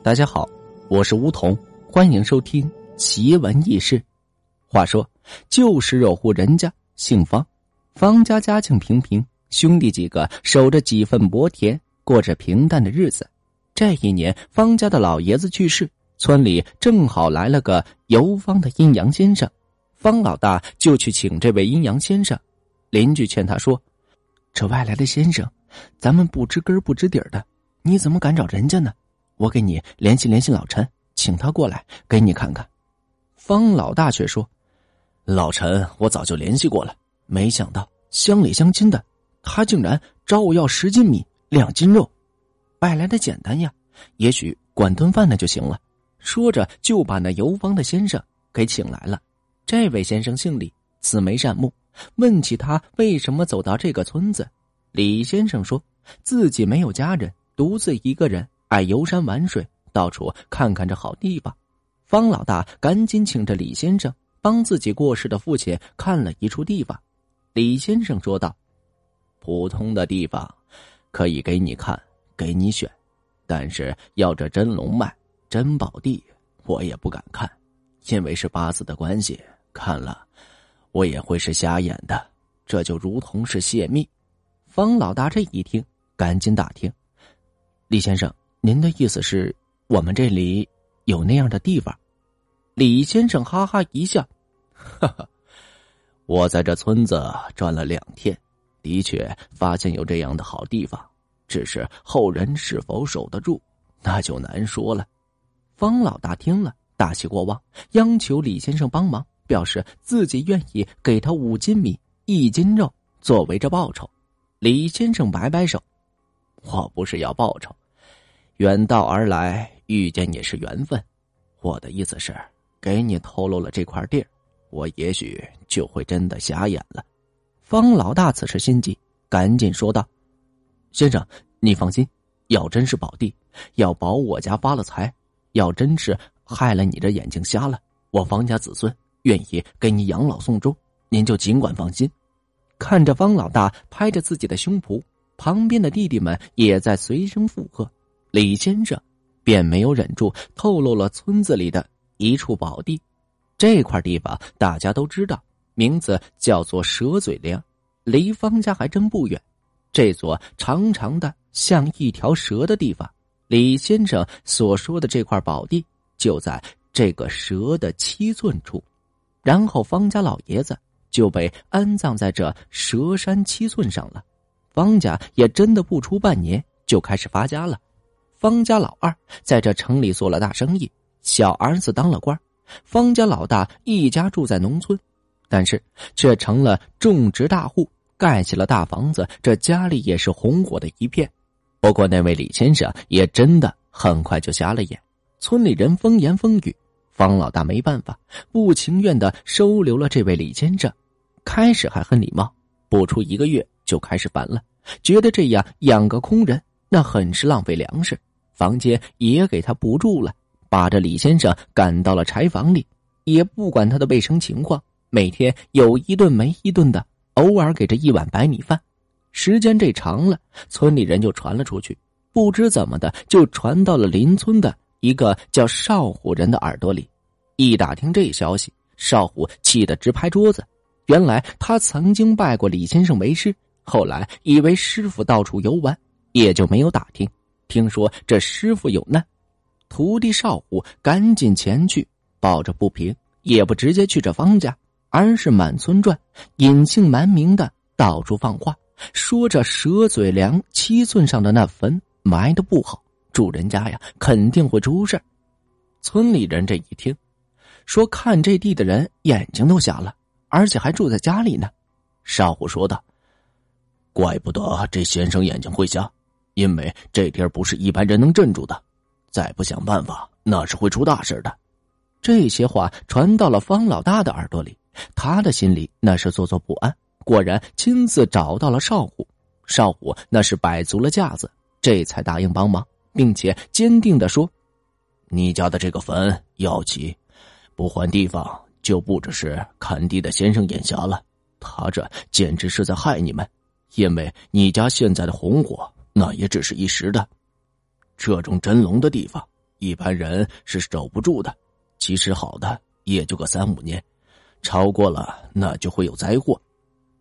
大家好，我是梧桐，欢迎收听奇闻异事。话说，旧时有户人家，姓方，方家家境平平，兄弟几个守着几份薄田，过着平淡的日子。这一年，方家的老爷子去世，村里正好来了个游方的阴阳先生，方老大就去请这位阴阳先生。邻居劝他说：“这外来的先生，咱们不知根不知底的，你怎么敢找人家呢？”我给你联系联系老陈，请他过来给你看看。方老大却说：“老陈，我早就联系过了，没想到乡里乡亲的，他竟然找我要十斤米、两斤肉。摆来的简单呀，也许管顿饭的就行了。”说着就把那游方的先生给请来了。这位先生姓李，慈眉善目。问起他为什么走到这个村子，李先生说自己没有家人，独自一个人。爱游山玩水，到处看看这好地方。方老大赶紧请着李先生帮自己过世的父亲看了一处地方。李先生说道：“普通的地方可以给你看，给你选，但是要这真龙脉、真宝地，我也不敢看，因为是八字的关系，看了我也会是瞎眼的，这就如同是泄密。”方老大这一听，赶紧打听，李先生。您的意思是，我们这里有那样的地方？李先生哈哈一笑，哈哈，我在这村子转了两天，的确发现有这样的好地方，只是后人是否守得住，那就难说了。方老大听了，大喜过望，央求李先生帮忙，表示自己愿意给他五斤米、一斤肉作为这报酬。李先生摆摆手，我不是要报酬。远道而来，遇见你是缘分。我的意思是，给你透露了这块地儿，我也许就会真的瞎眼了。方老大此时心急，赶紧说道：“先生，你放心，要真是宝地，要保我家发了财，要真是害了你这眼睛瞎了，我方家子孙愿意给你养老送终，您就尽管放心。”看着方老大拍着自己的胸脯，旁边的弟弟们也在随声附和。李先生便没有忍住，透露了村子里的一处宝地。这块地方大家都知道，名字叫做蛇嘴梁，离方家还真不远。这座长长的像一条蛇的地方，李先生所说的这块宝地就在这个蛇的七寸处。然后方家老爷子就被安葬在这蛇山七寸上了。方家也真的不出半年就开始发家了。方家老二在这城里做了大生意，小儿子当了官。方家老大一家住在农村，但是却成了种植大户，盖起了大房子，这家里也是红火的一片。不过那位李先生也真的很快就瞎了眼，村里人风言风语，方老大没办法，不情愿的收留了这位李先生。开始还很礼貌，不出一个月就开始烦了，觉得这样养个空人那很是浪费粮食。房间也给他不住了，把这李先生赶到了柴房里，也不管他的卫生情况，每天有一顿没一顿的，偶尔给这一碗白米饭。时间这长了，村里人就传了出去，不知怎么的就传到了邻村的一个叫少虎人的耳朵里。一打听这消息，少虎气得直拍桌子。原来他曾经拜过李先生为师，后来以为师傅到处游玩，也就没有打听。听说这师傅有难，徒弟少虎赶紧前去，抱着不平，也不直接去这方家，而是满村转，隐姓埋名的到处放话，说这蛇嘴梁七寸上的那坟埋的不好，主人家呀肯定会出事村里人这一听，说看这地的人眼睛都瞎了，而且还住在家里呢。少虎说道：“怪不得这先生眼睛会瞎。”因为这地儿不是一般人能镇住的，再不想办法，那是会出大事的。这些话传到了方老大的耳朵里，他的心里那是做作不安。果然亲自找到了少虎，少虎那是摆足了架子，这才答应帮忙，并且坚定的说：“你家的这个坟要起，不换地方，就不只是看地的先生眼瞎了，他这简直是在害你们，因为你家现在的红火。”那也只是一时的，这种真龙的地方，一般人是守不住的。其实好的，也就个三五年，超过了那就会有灾祸。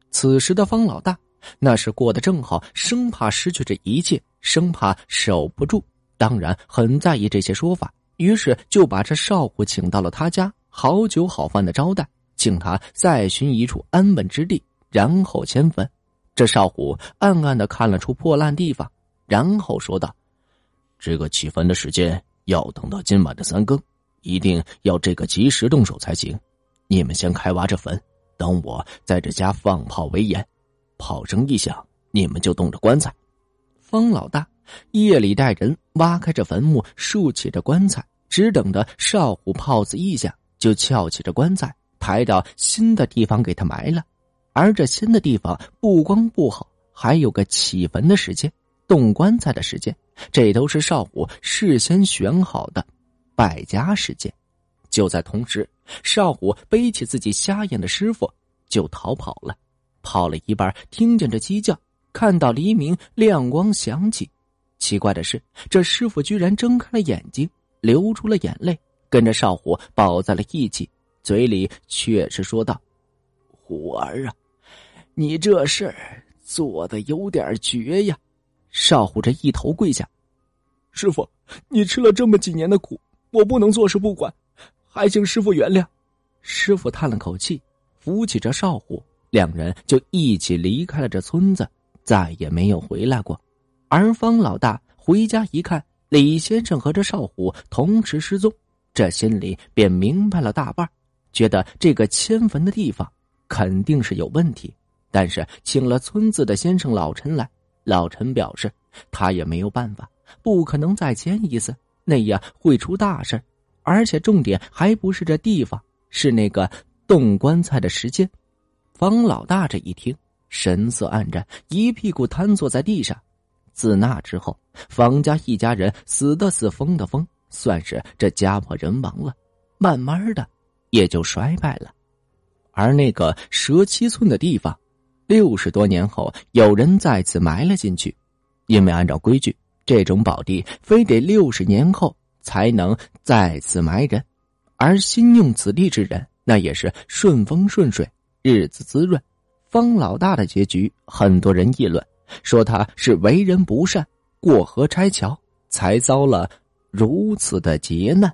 此时的方老大那是过得正好，生怕失去这一切，生怕守不住，当然很在意这些说法。于是就把这少虎请到了他家，好酒好饭的招待，请他再寻一处安稳之地，然后迁坟。这少虎暗暗的看了出破烂地方，然后说道：“这个起坟的时间要等到今晚的三更，一定要这个及时动手才行。你们先开挖这坟，等我在这家放炮为严，炮声一响，你们就动着棺材。”方老大。夜里带人挖开这坟墓，竖起这棺材，只等着少虎炮子一响，就撬起这棺材，抬到新的地方给他埋了。而这新的地方不光不好，还有个起坟的时间、动棺材的时间，这都是少虎事先选好的败家时间。就在同时，少虎背起自己瞎眼的师傅就逃跑了。跑了一半，听见这鸡叫，看到黎明亮光响起。奇怪的是，这师傅居然睁开了眼睛，流出了眼泪，跟着少虎抱在了一起，嘴里却是说道：“虎儿啊，你这事儿做的有点绝呀！”少虎这一头跪下：“师傅，你吃了这么几年的苦，我不能坐视不管，还请师傅原谅。”师傅叹了口气，扶起这少虎，两人就一起离开了这村子，再也没有回来过。而方老大回家一看，李先生和这少虎同时失踪，这心里便明白了大半，觉得这个迁坟的地方肯定是有问题。但是请了村子的先生老陈来，老陈表示他也没有办法，不可能再迁一次，那样会出大事而且重点还不是这地方，是那个动棺材的时间。方老大这一听，神色黯然，一屁股瘫坐在地上。自那之后，方家一家人死的死，疯的疯，算是这家破人亡了。慢慢的，也就衰败了。而那个蛇七寸的地方，六十多年后，有人再次埋了进去，因为按照规矩，这种宝地非得六十年后才能再次埋人。而新用此地之人，那也是顺风顺水，日子滋润。方老大的结局，很多人议论。说他是为人不善，过河拆桥，才遭了如此的劫难。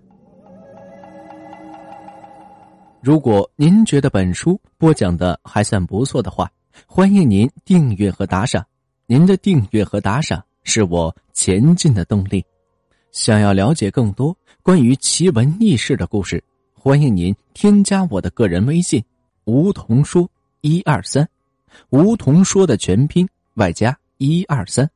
如果您觉得本书播讲的还算不错的话，欢迎您订阅和打赏。您的订阅和打赏是我前进的动力。想要了解更多关于奇闻异事的故事，欢迎您添加我的个人微信“梧桐说一二三”，梧桐说的全拼。外加一二三。